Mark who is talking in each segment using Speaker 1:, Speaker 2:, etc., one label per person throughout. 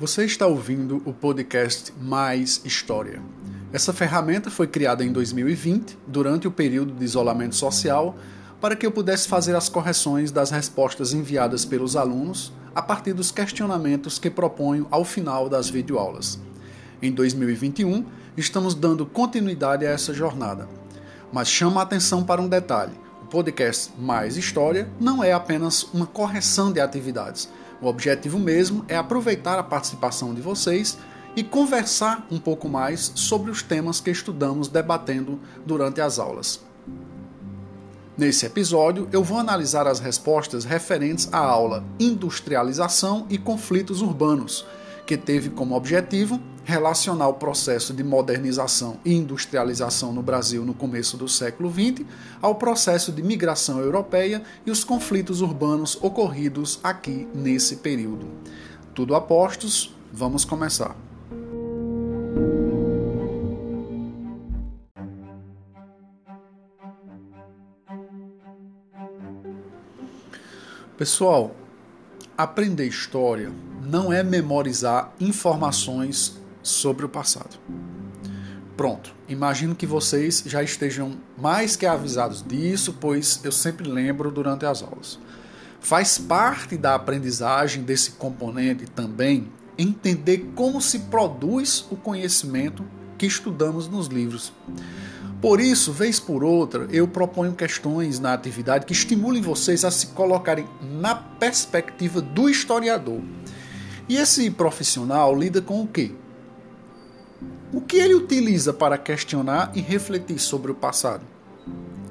Speaker 1: Você está ouvindo o podcast Mais História. Essa ferramenta foi criada em 2020, durante o período de isolamento social, para que eu pudesse fazer as correções das respostas enviadas pelos alunos a partir dos questionamentos que proponho ao final das videoaulas. Em 2021, estamos dando continuidade a essa jornada. Mas chama a atenção para um detalhe: o podcast Mais História não é apenas uma correção de atividades o objetivo mesmo é aproveitar a participação de vocês e conversar um pouco mais sobre os temas que estudamos debatendo durante as aulas. Nesse episódio, eu vou analisar as respostas referentes à aula Industrialização e Conflitos Urbanos, que teve como objetivo relacionar o processo de modernização e industrialização no Brasil no começo do século XX ao processo de migração europeia e os conflitos urbanos ocorridos aqui nesse período. Tudo a postos, vamos começar. Pessoal, aprender história não é memorizar informações sobre o passado. Pronto, imagino que vocês já estejam mais que avisados disso, pois eu sempre lembro durante as aulas. Faz parte da aprendizagem desse componente também entender como se produz o conhecimento que estudamos nos livros. Por isso, vez por outra, eu proponho questões na atividade que estimulem vocês a se colocarem na perspectiva do historiador. E esse profissional lida com o quê? O que ele utiliza para questionar e refletir sobre o passado?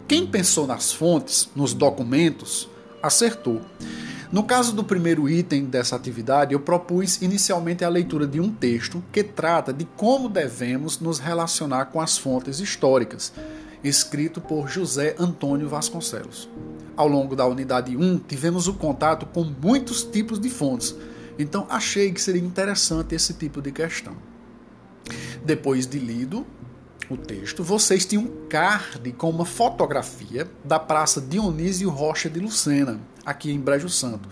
Speaker 1: Quem pensou nas fontes, nos documentos, acertou. No caso do primeiro item dessa atividade, eu propus inicialmente a leitura de um texto que trata de como devemos nos relacionar com as fontes históricas, escrito por José Antônio Vasconcelos. Ao longo da unidade 1, tivemos o contato com muitos tipos de fontes, então achei que seria interessante esse tipo de questão. Depois de lido o texto, vocês tinham um card com uma fotografia da Praça Dionísio Rocha de Lucena, aqui em Brejo Santo,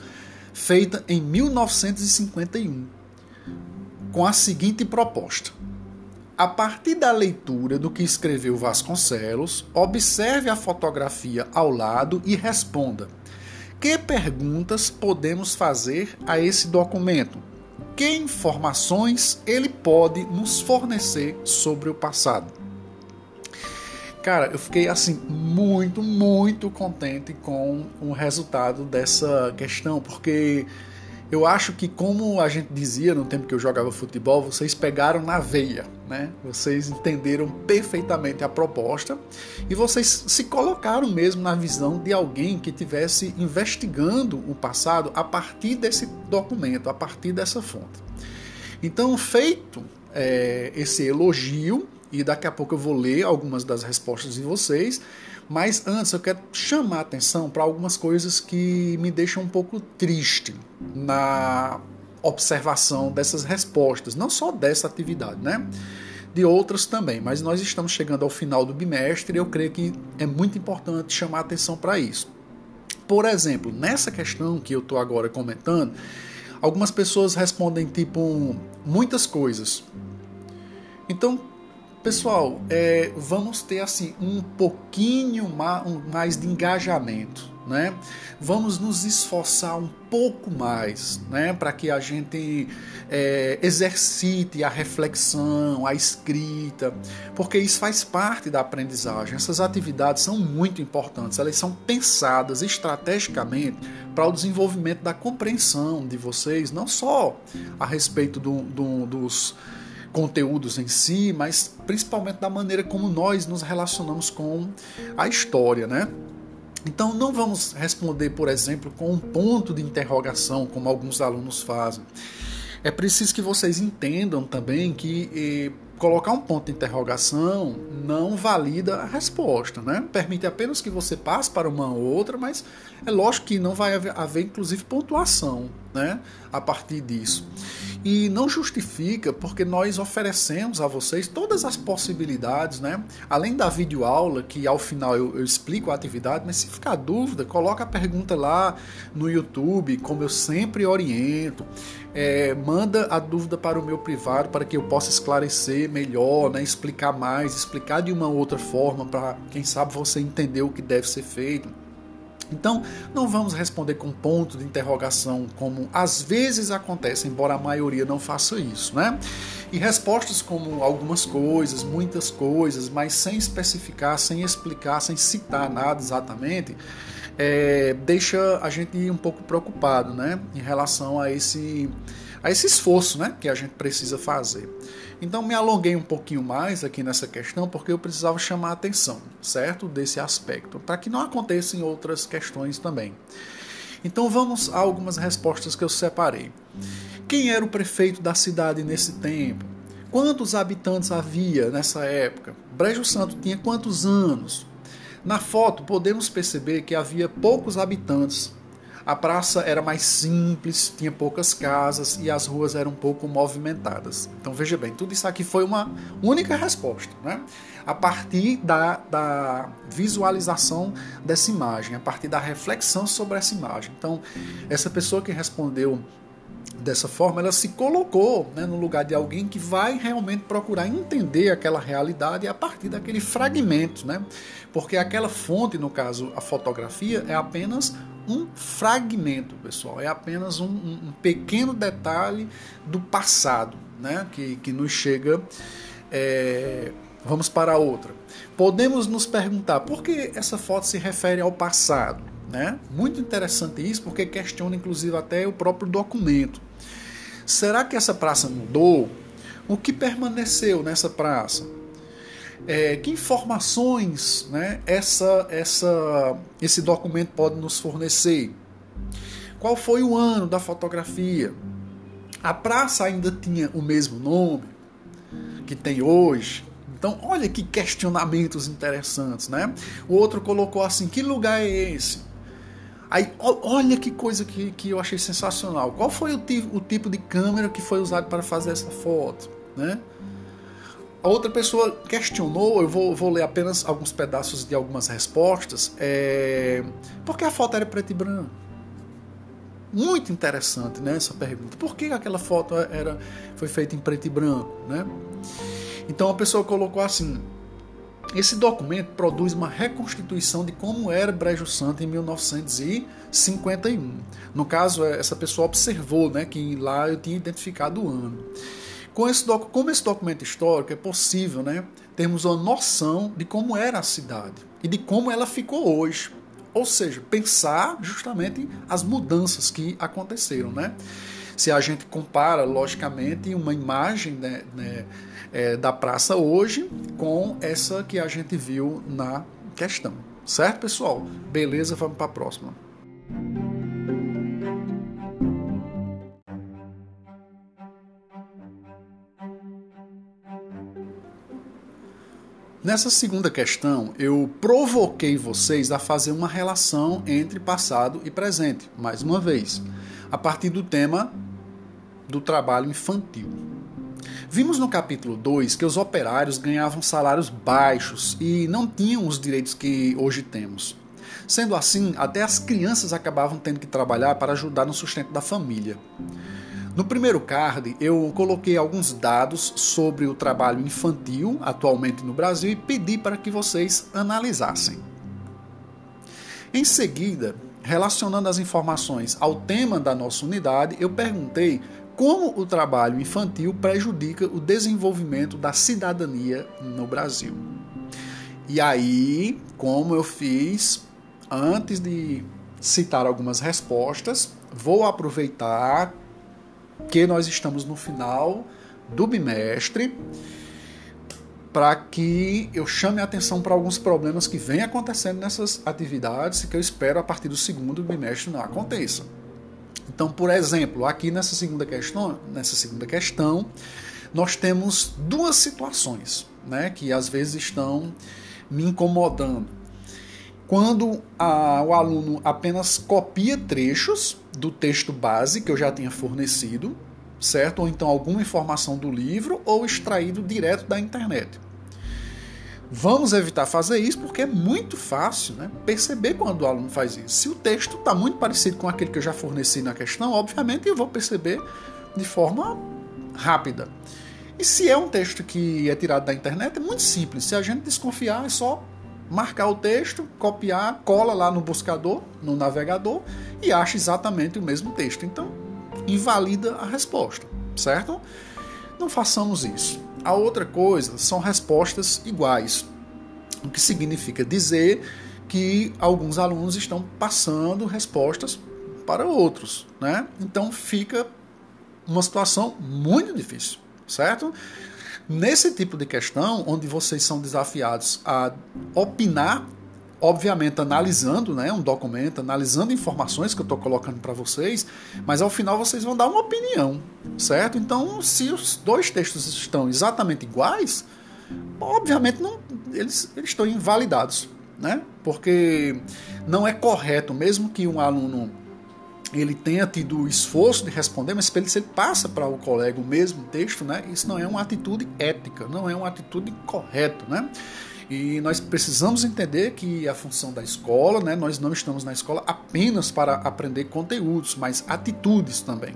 Speaker 1: feita em 1951, com a seguinte proposta. A partir da leitura do que escreveu Vasconcelos, observe a fotografia ao lado e responda: que perguntas podemos fazer a esse documento? Que informações ele pode nos fornecer sobre o passado? Cara, eu fiquei assim muito, muito contente com o resultado dessa questão, porque eu acho que como a gente dizia no tempo que eu jogava futebol, vocês pegaram na veia, né? Vocês entenderam perfeitamente a proposta e vocês se colocaram mesmo na visão de alguém que tivesse investigando o passado a partir desse documento, a partir dessa fonte. Então, feito é, esse elogio, e daqui a pouco eu vou ler algumas das respostas de vocês. Mas antes eu quero chamar a atenção para algumas coisas que me deixam um pouco triste na observação dessas respostas, não só dessa atividade, né? De outras também, mas nós estamos chegando ao final do bimestre e eu creio que é muito importante chamar a atenção para isso. Por exemplo, nessa questão que eu estou agora comentando, algumas pessoas respondem tipo muitas coisas. Então, Pessoal, é, vamos ter assim um pouquinho mais de engajamento, né? Vamos nos esforçar um pouco mais, né? Para que a gente é, exercite a reflexão, a escrita, porque isso faz parte da aprendizagem. Essas atividades são muito importantes, elas são pensadas estrategicamente para o desenvolvimento da compreensão de vocês, não só a respeito do, do, dos conteúdos em si, mas principalmente da maneira como nós nos relacionamos com a história, né? Então não vamos responder, por exemplo, com um ponto de interrogação, como alguns alunos fazem. É preciso que vocês entendam também que eh, colocar um ponto de interrogação não valida a resposta, né? Permite apenas que você passe para uma ou outra, mas é lógico que não vai haver, haver inclusive pontuação né, a partir disso. E não justifica porque nós oferecemos a vocês todas as possibilidades, né? Além da videoaula, que ao final eu, eu explico a atividade, mas se ficar dúvida, coloca a pergunta lá no YouTube, como eu sempre oriento. É, manda a dúvida para o meu privado para que eu possa esclarecer melhor, né? explicar mais, explicar de uma outra forma para quem sabe você entender o que deve ser feito. Então, não vamos responder com ponto de interrogação, como às vezes acontece, embora a maioria não faça isso, né? E respostas como algumas coisas, muitas coisas, mas sem especificar, sem explicar, sem citar nada exatamente, é, deixa a gente um pouco preocupado, né? Em relação a esse, a esse esforço, né? Que a gente precisa fazer. Então me alonguei um pouquinho mais aqui nessa questão porque eu precisava chamar a atenção, certo? Desse aspecto, para que não aconteça em outras questões também. Então vamos a algumas respostas que eu separei. Quem era o prefeito da cidade nesse tempo? Quantos habitantes havia nessa época? Brejo Santo tinha quantos anos? Na foto podemos perceber que havia poucos habitantes, a praça era mais simples, tinha poucas casas e as ruas eram um pouco movimentadas. Então veja bem, tudo isso aqui foi uma única resposta, né? A partir da, da visualização dessa imagem, a partir da reflexão sobre essa imagem. Então, essa pessoa que respondeu dessa forma, ela se colocou né, no lugar de alguém que vai realmente procurar entender aquela realidade a partir daquele fragmento, né? Porque aquela fonte, no caso a fotografia, é apenas um fragmento, pessoal. É apenas um, um pequeno detalhe do passado, né? Que, que nos chega. É... Vamos para outra. Podemos nos perguntar por que essa foto se refere ao passado, né? Muito interessante isso, porque questiona inclusive até o próprio documento. Será que essa praça mudou? O que permaneceu nessa praça? É, que informações né, essa, essa, esse documento pode nos fornecer? Qual foi o ano da fotografia? A praça ainda tinha o mesmo nome que tem hoje? Então, olha que questionamentos interessantes, né? O outro colocou assim: que lugar é esse? Aí, olha que coisa que, que eu achei sensacional. Qual foi o, o tipo de câmera que foi usado para fazer essa foto, né? A outra pessoa questionou, eu vou, vou ler apenas alguns pedaços de algumas respostas, é, porque a foto era preto e branco. Muito interessante né, essa pergunta. Por que aquela foto era, foi feita em preto e branco? Né? Então a pessoa colocou assim: esse documento produz uma reconstituição de como era Brejo Santo em 1951. No caso, essa pessoa observou né, que lá eu tinha identificado o ano. Com esse, como esse documento histórico é possível né, termos uma noção de como era a cidade e de como ela ficou hoje. Ou seja, pensar justamente as mudanças que aconteceram. Né? Se a gente compara, logicamente, uma imagem né, né, é, da praça hoje com essa que a gente viu na questão. Certo, pessoal? Beleza, vamos para a próxima. Nessa segunda questão, eu provoquei vocês a fazer uma relação entre passado e presente, mais uma vez, a partir do tema do trabalho infantil. Vimos no capítulo 2 que os operários ganhavam salários baixos e não tinham os direitos que hoje temos. Sendo assim, até as crianças acabavam tendo que trabalhar para ajudar no sustento da família. No primeiro card, eu coloquei alguns dados sobre o trabalho infantil atualmente no Brasil e pedi para que vocês analisassem. Em seguida, relacionando as informações ao tema da nossa unidade, eu perguntei como o trabalho infantil prejudica o desenvolvimento da cidadania no Brasil. E aí, como eu fiz antes de citar algumas respostas, vou aproveitar que nós estamos no final do bimestre para que eu chame a atenção para alguns problemas que vêm acontecendo nessas atividades e que eu espero a partir do segundo bimestre não aconteça. Então, por exemplo, aqui nessa segunda questão, nessa segunda questão, nós temos duas situações, né, que às vezes estão me incomodando. Quando a, o aluno apenas copia trechos do texto base que eu já tinha fornecido, certo? Ou então alguma informação do livro ou extraído direto da internet. Vamos evitar fazer isso porque é muito fácil né, perceber quando o aluno faz isso. Se o texto está muito parecido com aquele que eu já forneci na questão, obviamente eu vou perceber de forma rápida. E se é um texto que é tirado da internet, é muito simples. Se a gente desconfiar, é só marcar o texto, copiar, cola lá no buscador, no navegador e acha exatamente o mesmo texto. Então, invalida a resposta, certo? Não façamos isso. A outra coisa são respostas iguais, o que significa dizer que alguns alunos estão passando respostas para outros, né? Então fica uma situação muito difícil, certo? Nesse tipo de questão, onde vocês são desafiados a opinar, obviamente analisando né, um documento, analisando informações que eu estou colocando para vocês, mas ao final vocês vão dar uma opinião, certo? Então, se os dois textos estão exatamente iguais, obviamente não, eles, eles estão invalidados, né? Porque não é correto, mesmo que um aluno ele tenha tido o esforço de responder, mas se ele passa para o colega o mesmo texto, né, isso não é uma atitude ética, não é uma atitude correta. Né? E nós precisamos entender que a função da escola, né, nós não estamos na escola apenas para aprender conteúdos, mas atitudes também.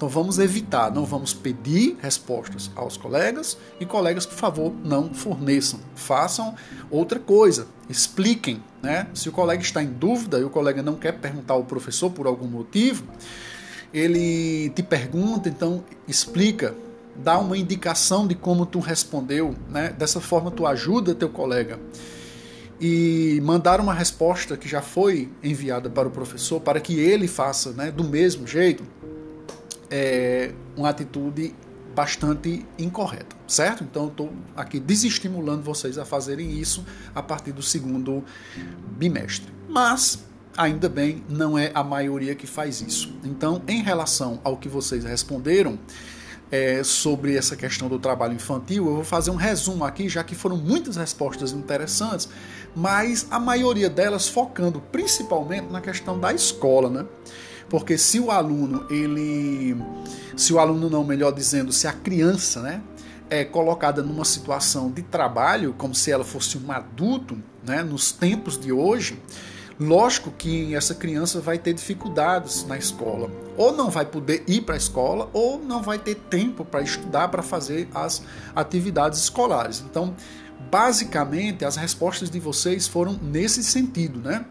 Speaker 1: Então vamos evitar, não vamos pedir respostas aos colegas e colegas, por favor, não forneçam. Façam outra coisa, expliquem. Né? Se o colega está em dúvida e o colega não quer perguntar ao professor por algum motivo, ele te pergunta, então explica, dá uma indicação de como tu respondeu, né? Dessa forma tu ajuda teu colega. E mandar uma resposta que já foi enviada para o professor para que ele faça, né, do mesmo jeito é uma atitude bastante incorreta, certo? Então eu estou aqui desestimulando vocês a fazerem isso a partir do segundo bimestre. Mas ainda bem, não é a maioria que faz isso. Então, em relação ao que vocês responderam é, sobre essa questão do trabalho infantil, eu vou fazer um resumo aqui, já que foram muitas respostas interessantes, mas a maioria delas focando principalmente na questão da escola, né? Porque se o aluno, ele. Se o aluno não, melhor dizendo, se a criança, né? É colocada numa situação de trabalho, como se ela fosse um adulto, né, nos tempos de hoje, lógico que essa criança vai ter dificuldades na escola. Ou não vai poder ir para a escola, ou não vai ter tempo para estudar, para fazer as atividades escolares. Então, basicamente, as respostas de vocês foram nesse sentido, né?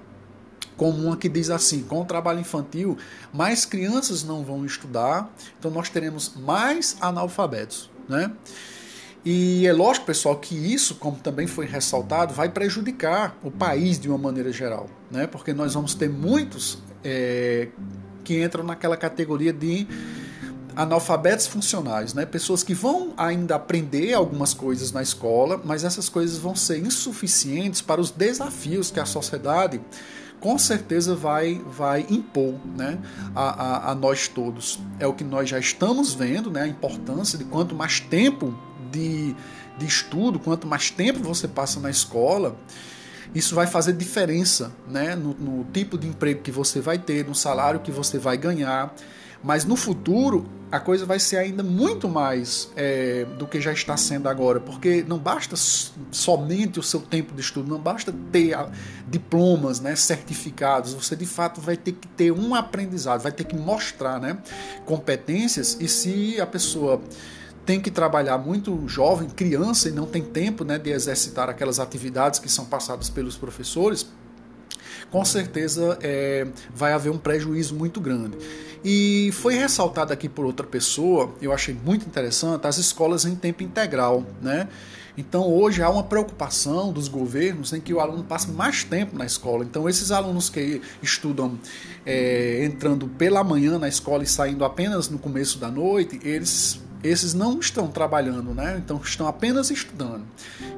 Speaker 1: Como uma que diz assim: com o trabalho infantil, mais crianças não vão estudar, então nós teremos mais analfabetos, né? E é lógico, pessoal, que isso, como também foi ressaltado, vai prejudicar o país de uma maneira geral, né? Porque nós vamos ter muitos é, que entram naquela categoria de analfabetos funcionais, né? Pessoas que vão ainda aprender algumas coisas na escola, mas essas coisas vão ser insuficientes para os desafios que a sociedade com certeza vai, vai impor né, a, a, a, nós todos. É o que nós já estamos vendo, né, a importância de quanto mais tempo de, de estudo, quanto mais tempo você passa na escola, isso vai fazer diferença né, no, no tipo de emprego que você vai ter, no salário que você vai ganhar. Mas no futuro a coisa vai ser ainda muito mais é, do que já está sendo agora, porque não basta somente o seu tempo de estudo, não basta ter diplomas, né, certificados, você de fato vai ter que ter um aprendizado, vai ter que mostrar né, competências, e se a pessoa tem que trabalhar muito jovem, criança, e não tem tempo né, de exercitar aquelas atividades que são passadas pelos professores, com certeza é, vai haver um prejuízo muito grande. E foi ressaltado aqui por outra pessoa, eu achei muito interessante, as escolas em tempo integral, né? Então hoje há uma preocupação dos governos em que o aluno passe mais tempo na escola. Então esses alunos que estudam é, entrando pela manhã na escola e saindo apenas no começo da noite, eles esses não estão trabalhando, né? Então estão apenas estudando.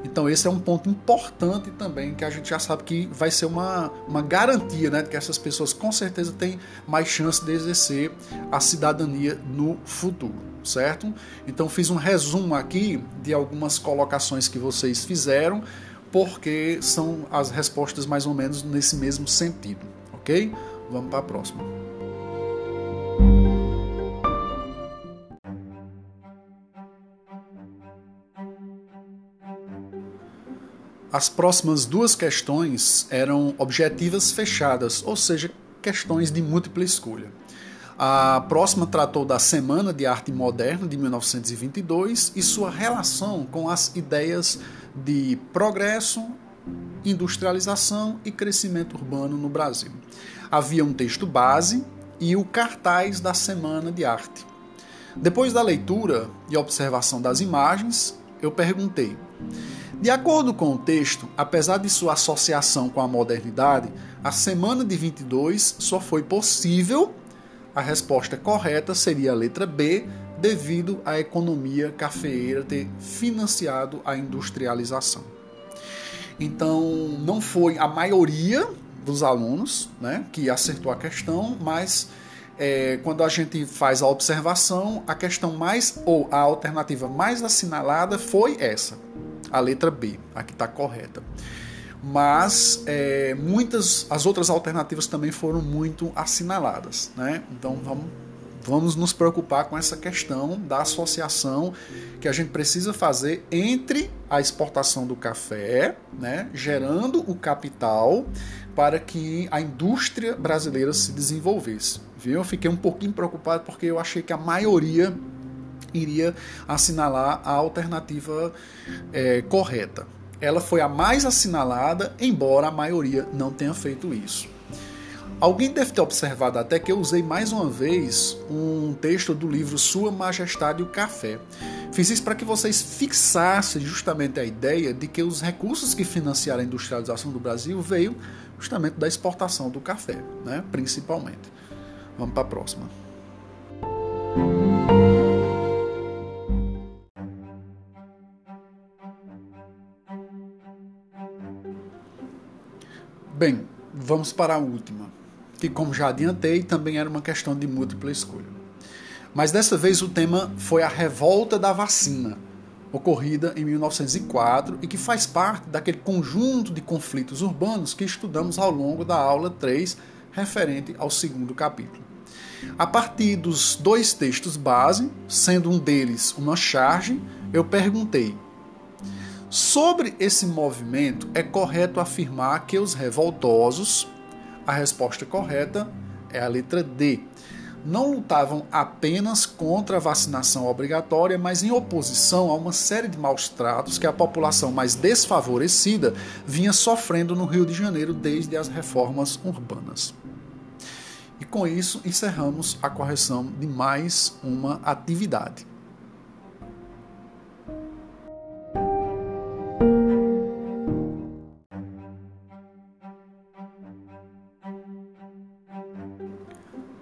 Speaker 1: Então esse é um ponto importante também que a gente já sabe que vai ser uma, uma garantia, né? Que essas pessoas com certeza têm mais chance de exercer a cidadania no futuro, certo? Então fiz um resumo aqui de algumas colocações que vocês fizeram porque são as respostas mais ou menos nesse mesmo sentido, ok? Vamos para a próxima. As próximas duas questões eram objetivas fechadas, ou seja, questões de múltipla escolha. A próxima tratou da Semana de Arte Moderna de 1922 e sua relação com as ideias de progresso, industrialização e crescimento urbano no Brasil. Havia um texto base e o cartaz da Semana de Arte. Depois da leitura e observação das imagens, eu perguntei: de acordo com o texto, apesar de sua associação com a modernidade, a semana de 22 só foi possível. A resposta correta seria a letra B, devido à economia cafeeira ter financiado a industrialização. Então, não foi a maioria dos alunos né, que acertou a questão, mas é, quando a gente faz a observação, a questão mais, ou a alternativa mais assinalada foi essa a letra B, a que está correta. Mas é, muitas as outras alternativas também foram muito assinaladas, né? Então vamos vamos nos preocupar com essa questão da associação que a gente precisa fazer entre a exportação do café, né, gerando o capital para que a indústria brasileira se desenvolvesse. Viu? Eu fiquei um pouquinho preocupado porque eu achei que a maioria iria assinalar a alternativa é, correta. Ela foi a mais assinalada, embora a maioria não tenha feito isso. Alguém deve ter observado até que eu usei mais uma vez um texto do livro Sua Majestade o Café. Fiz isso para que vocês fixassem justamente a ideia de que os recursos que financiaram a industrialização do Brasil veio justamente da exportação do café, né? principalmente. Vamos para a próxima. Bem, vamos para a última, que, como já adiantei, também era uma questão de múltipla escolha. Mas dessa vez o tema foi a revolta da vacina, ocorrida em 1904 e que faz parte daquele conjunto de conflitos urbanos que estudamos ao longo da aula 3, referente ao segundo capítulo. A partir dos dois textos base, sendo um deles uma charge, eu perguntei Sobre esse movimento, é correto afirmar que os revoltosos, a resposta correta é a letra D, não lutavam apenas contra a vacinação obrigatória, mas em oposição a uma série de maus tratos que a população mais desfavorecida vinha sofrendo no Rio de Janeiro desde as reformas urbanas. E com isso encerramos a correção de mais uma atividade.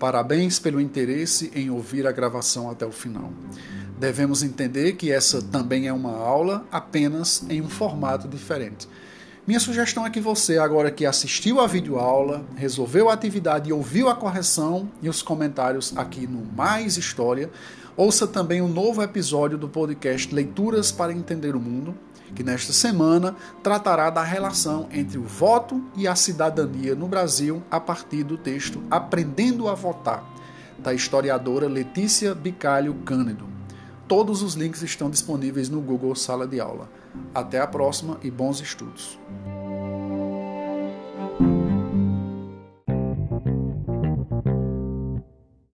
Speaker 1: Parabéns pelo interesse em ouvir a gravação até o final. Devemos entender que essa também é uma aula, apenas em um formato diferente. Minha sugestão é que você, agora que assistiu a videoaula, resolveu a atividade e ouviu a correção e os comentários aqui no Mais História, ouça também o um novo episódio do podcast Leituras para Entender o Mundo, que nesta semana tratará da relação entre o voto e a cidadania no Brasil a partir do texto Aprendendo a Votar, da historiadora Letícia Bicalho Cândido. Todos os links estão disponíveis no Google Sala de Aula. Até a próxima e bons estudos.